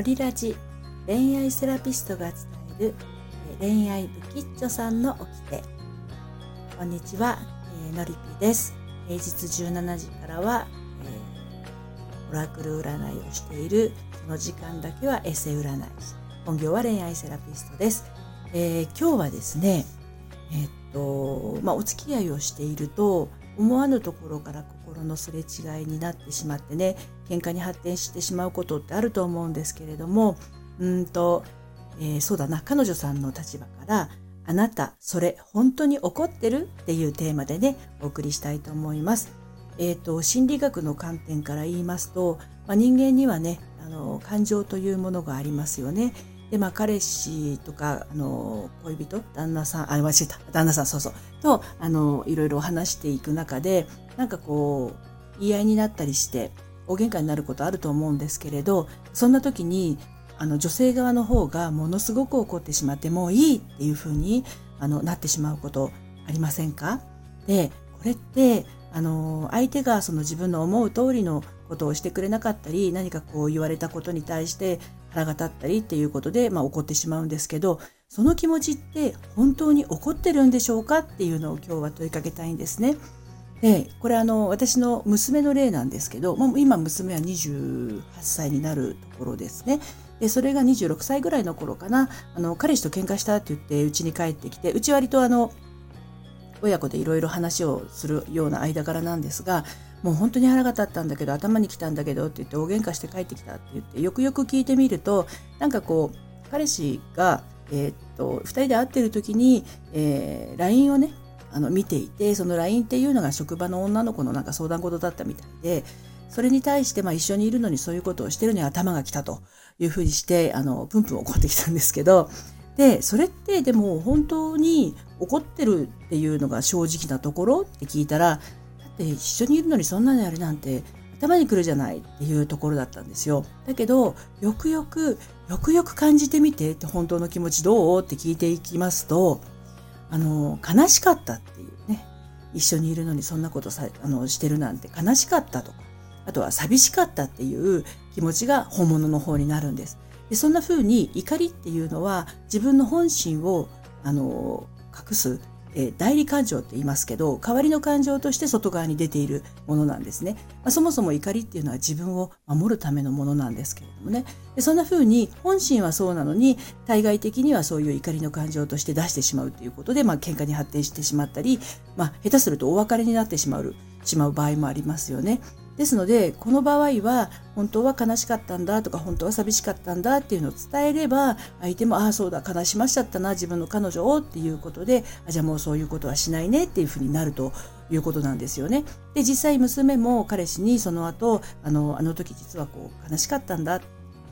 ホリラジ恋愛セラピストが伝える恋愛ブキッチョさんの起きて。こんにちは、えー、のりぴです。平日17時からは、えー、オラクル占いをしているその時間だけはエセ占い本業は恋愛セラピストです、えー、今日はですねえっとまあお付き合いをしていると思わぬところから心のすれ違いになってしまってね喧嘩に発展してしまうことってあると思うんですけれどもうんと、えー、そうだな彼女さんの立場から「あなたそれ本当に怒ってる?」っていうテーマでねお送りしたいと思います。えーと、心理学の観点から言いますと、まあ、人間にはねあの感情というものがありますよね。でまあ彼氏とかあの恋人？旦那さん？あ間違えた。旦那さんそうそう。とあのいろいろ話していく中でなんかこう言い合いになったりして大喧嘩になることあると思うんですけれどそんな時にあの女性側の方がものすごく怒ってしまってもういいっていうふうにあのなってしまうことありませんか？でこれってあの相手がその自分の思う通りのことをしてくれなかったり何かこう言われたことに対して腹が立ったりっていうことで、まあ、怒ってしまうんですけどその気持ちって本当に怒ってるんでしょうかっていうのを今日は問いかけたいんですね。でこれあの私の娘の例なんですけど、まあ、今娘は28歳になるところですね。でそれが26歳ぐらいの頃かなあの彼氏と喧嘩したって言ってうちに帰ってきてうち割とあの親子でいろいろ話をするような間柄なんですがもう本当に腹が立ったんだけど頭に来たんだけどって言って大喧嘩して帰ってきたって言ってよくよく聞いてみるとなんかこう彼氏が、えー、っと2人で会ってる時に、えー、LINE をねあの見ていてその LINE っていうのが職場の女の子のなんか相談事だったみたいでそれに対してまあ一緒にいるのにそういうことをしてるのに頭が来たというふうにしてあのプンプン怒ってきたんですけどでそれってでも本当に怒ってるっていうのが正直なところって聞いたらだって一緒にいるのにそんなのやるなんて頭にくるじゃないっていうところだったんですよ。だけどよくよくよくよく感じてみてって本当の気持ちどう？って聞いていきますとあの悲しかったっていうね一緒にいるのにそんなことさあのしてるなんて悲しかったとかあとは寂しかったっていう気持ちが本物の方になるんです。でそんな風に怒りっていうのは自分の本心をあの隠す、えー、代理感情って言いますけど代わりの感情として外側に出ているものなんですね、まあ、そもそも怒りっていうのは自分を守るためのものなんですけれどもねでそんな風に本心はそうなのに対外的にはそういう怒りの感情として出してしまうということで、まあ喧嘩に発展してしまったり、まあ、下手するとお別れになってしまうしまう場合もありますよね。ですのでこの場合は本当は悲しかったんだとか本当は寂しかったんだっていうのを伝えれば相手もああそうだ悲しましちゃったな自分の彼女をっていうことであじゃあもうそういうことはしないねっていうふうになるということなんですよね。で実際娘も彼氏にその後あのあの時実はこう悲しかったんだ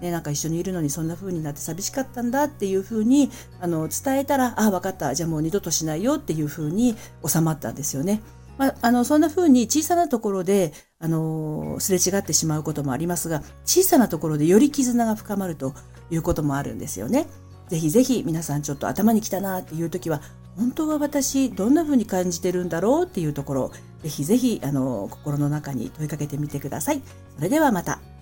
ね、なんか一緒にいるのにそんな風になって寂しかったんだっていう風にあに伝えたらああ分かったじゃあもう二度としないよっていう風に収まったんですよね。まあ、あのそんな風に小さなところであのすれ違ってしまうこともありますが小さなところでより絆が深まるということもあるんですよね。ぜひぜひ皆さんちょっと頭にきたなっていう時は本当は私どんな風に感じてるんだろうっていうところぜひぜひあの心の中に問いかけてみてください。それではまた。